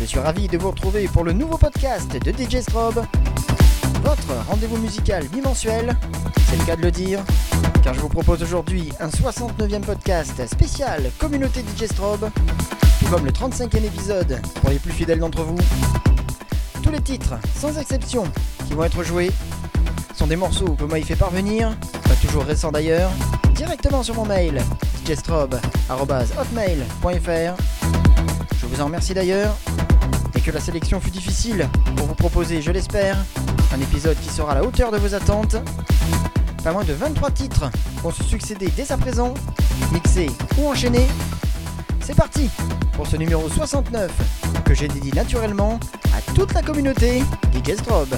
Je suis ravi de vous retrouver pour le nouveau podcast de DJ Strobe. Votre rendez-vous musical bimensuel, c'est le cas de le dire, car je vous propose aujourd'hui un 69e podcast spécial communauté DJ Strobe, tout comme le 35e épisode pour les plus fidèles d'entre vous. Tous les titres, sans exception, qui vont être joués sont des morceaux que moi il fait parvenir, pas toujours récents d'ailleurs, directement sur mon mail djstrobe.hotmail.fr. Je vous en remercie d'ailleurs que la sélection fut difficile pour vous proposer, je l'espère, un épisode qui sera à la hauteur de vos attentes. Pas moins de 23 titres vont se succéder dès à présent, mixés ou enchaînés. C'est parti pour ce numéro 69 que j'ai dédié naturellement à toute la communauté DJ Strobe.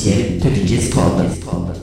Podcast officiel de DJ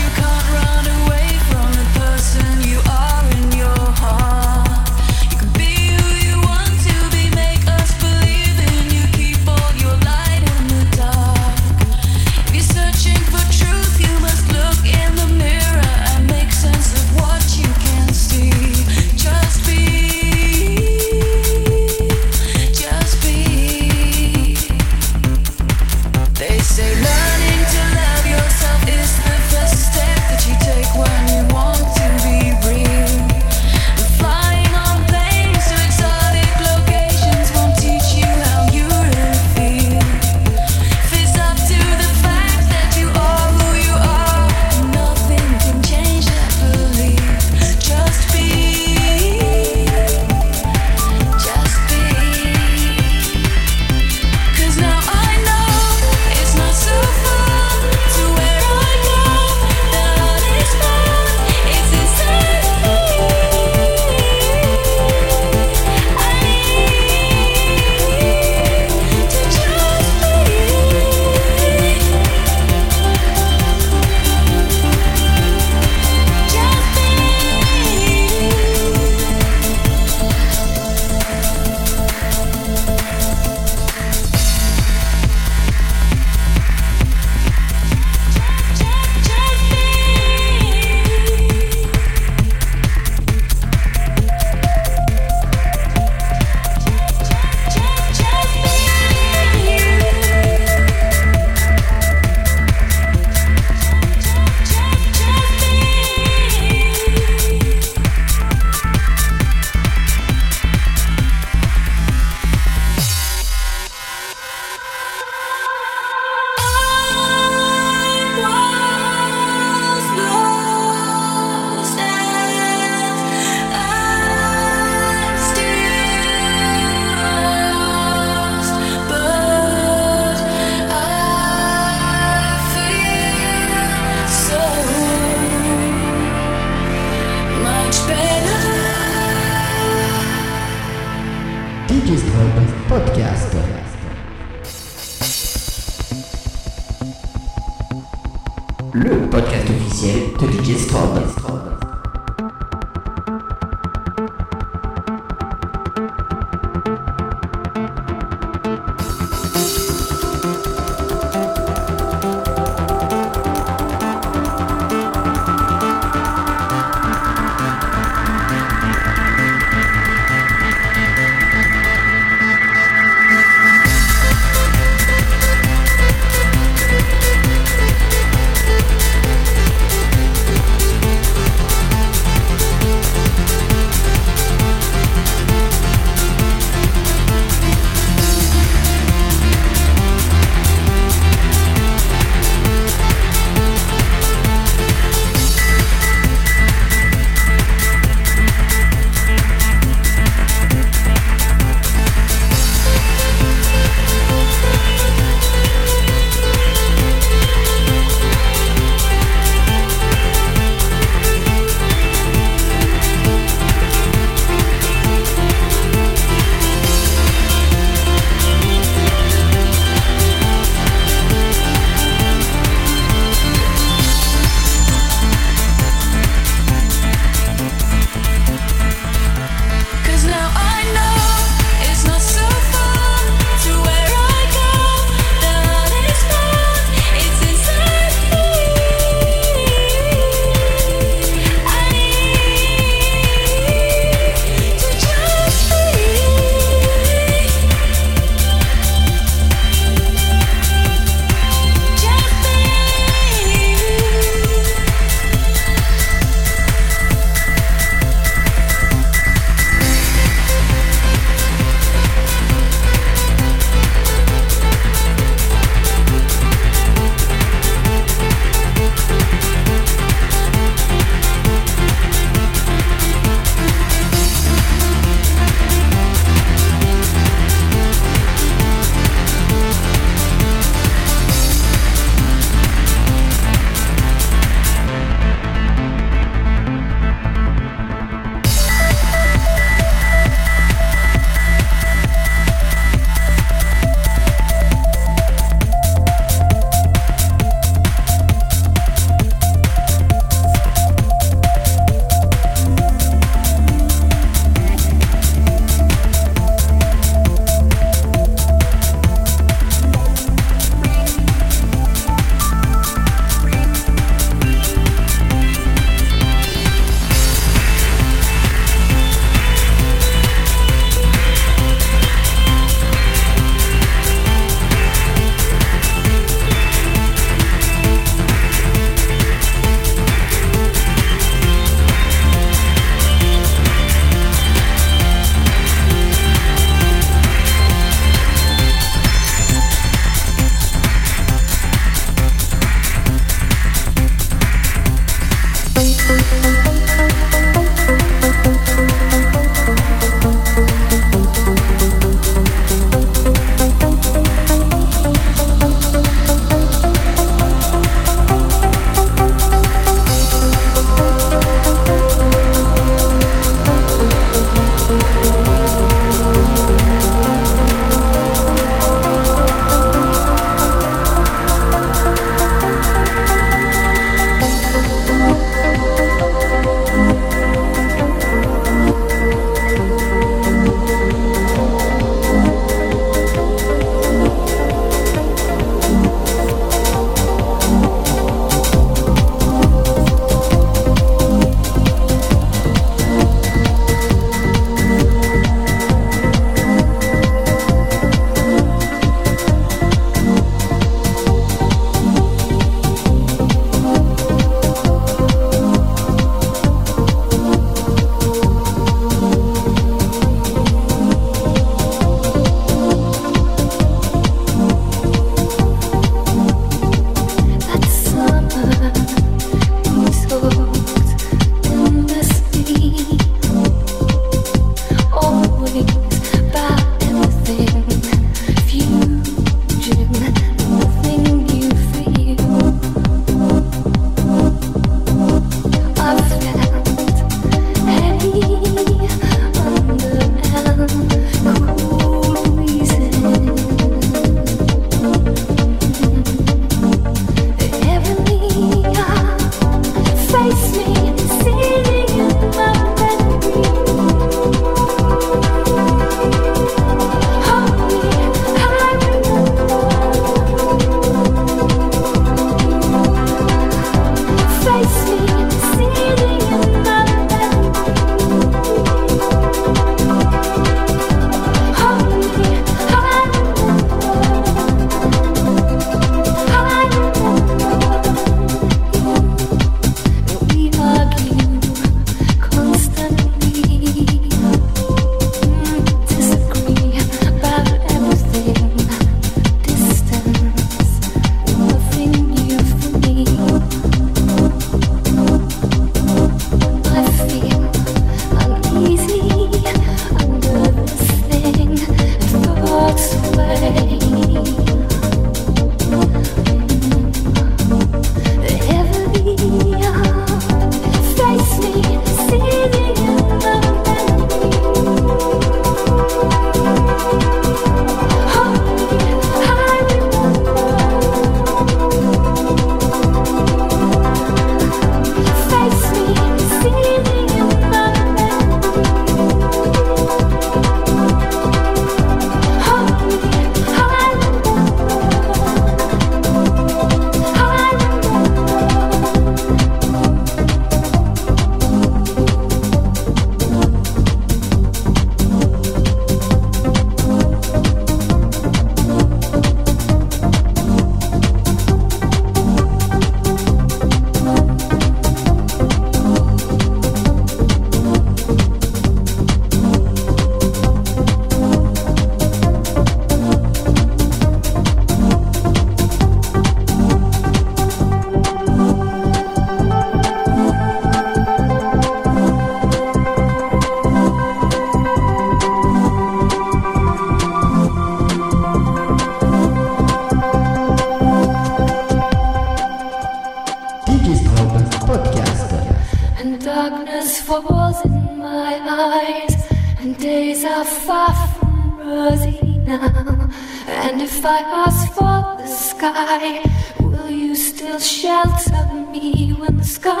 and days are far from rosy now. And if I ask for the sky, will you still shelter me when the sky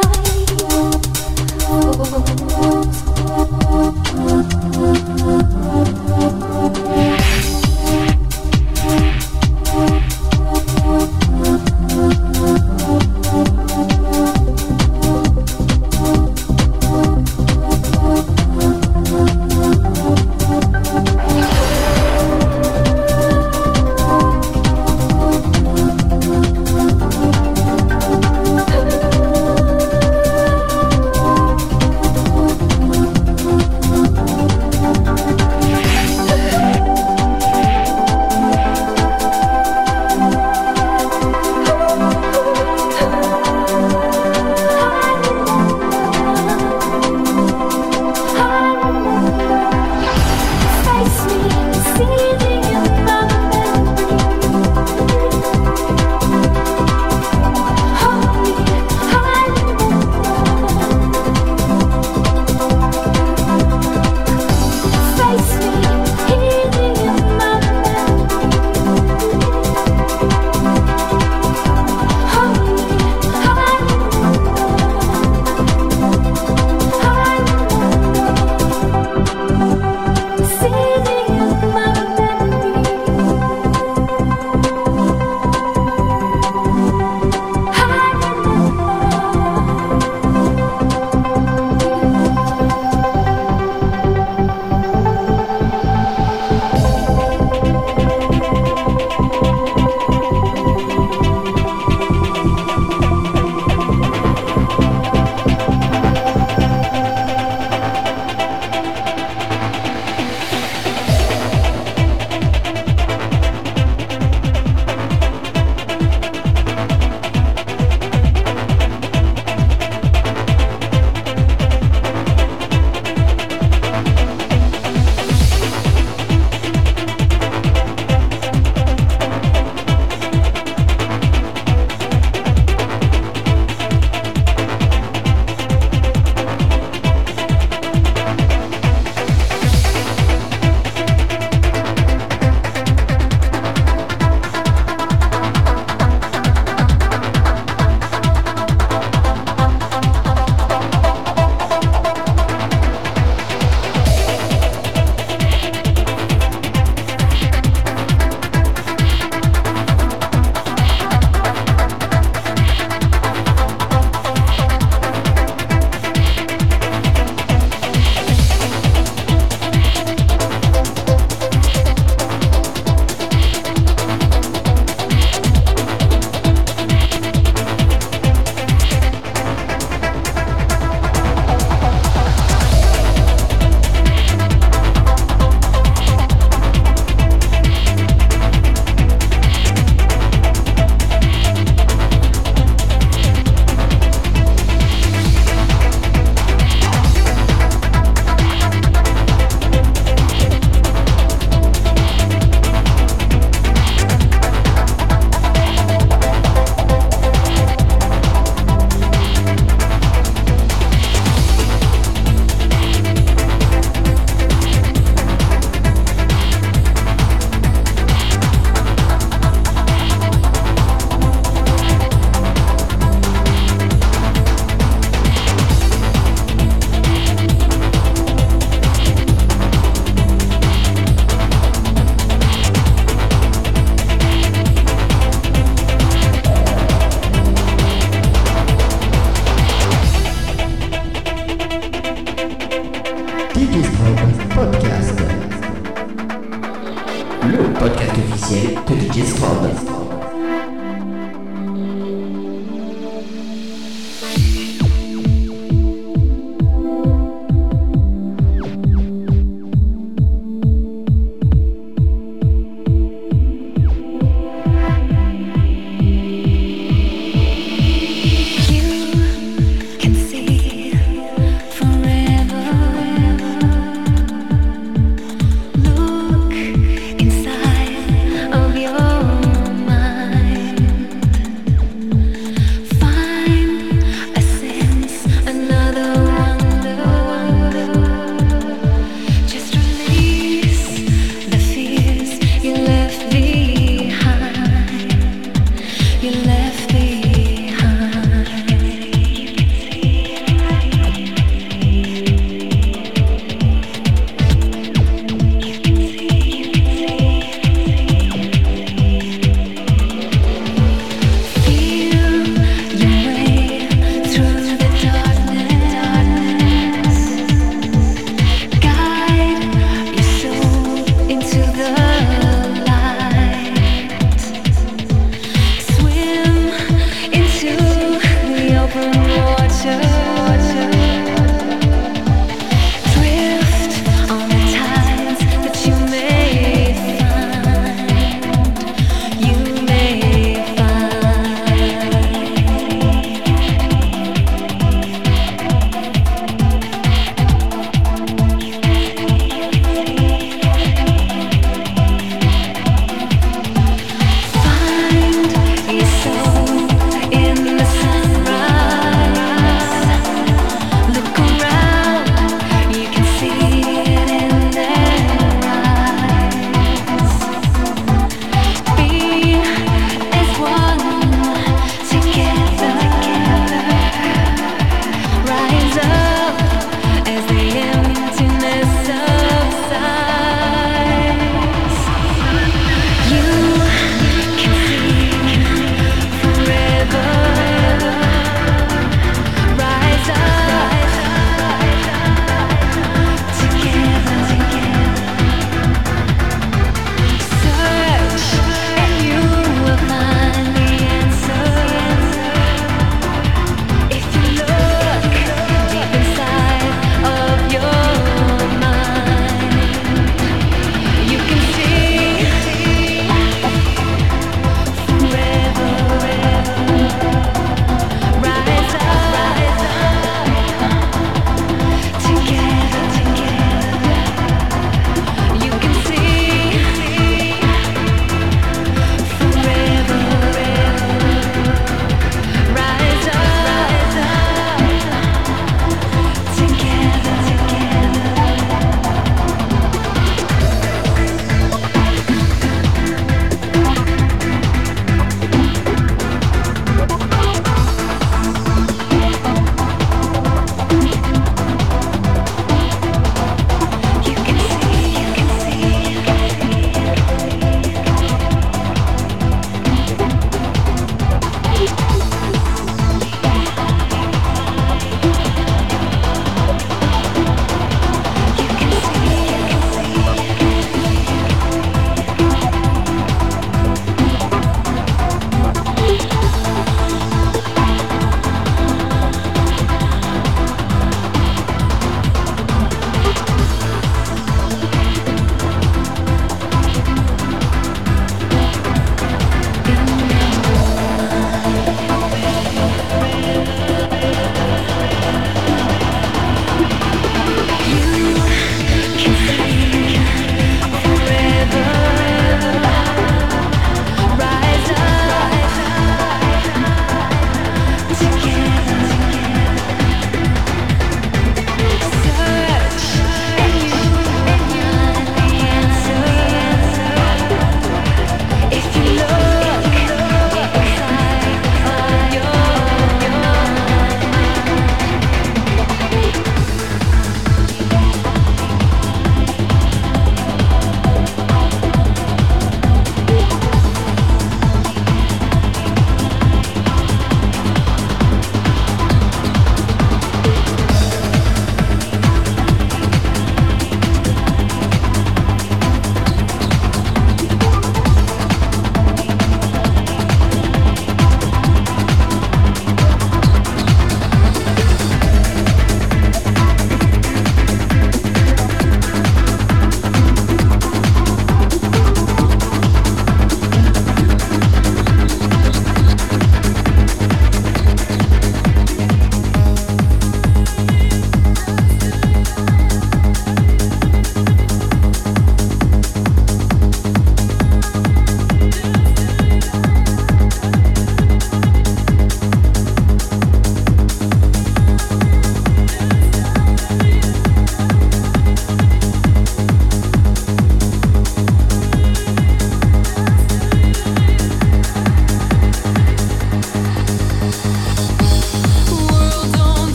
falls?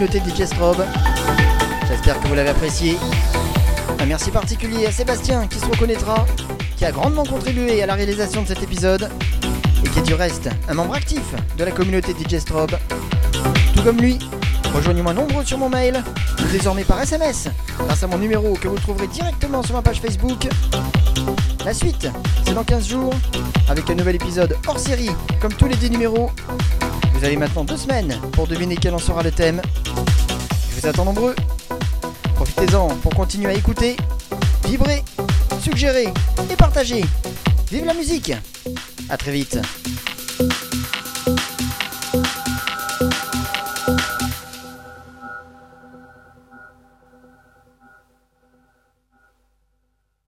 Communauté DJ Strobe. J'espère que vous l'avez apprécié. Un merci particulier à Sébastien qui se reconnaîtra, qui a grandement contribué à la réalisation de cet épisode et qui est du reste un membre actif de la communauté DJ Strobe. Tout comme lui, rejoignez-moi nombreux sur mon mail désormais par SMS grâce à mon numéro que vous trouverez directement sur ma page Facebook. La suite, c'est dans 15 jours avec un nouvel épisode hors série comme tous les 10 numéros. Vous avez maintenant deux semaines pour deviner quel en sera le thème. Vous attends nombreux. Profitez-en pour continuer à écouter, vibrer, suggérer et partager. Vive la musique A très vite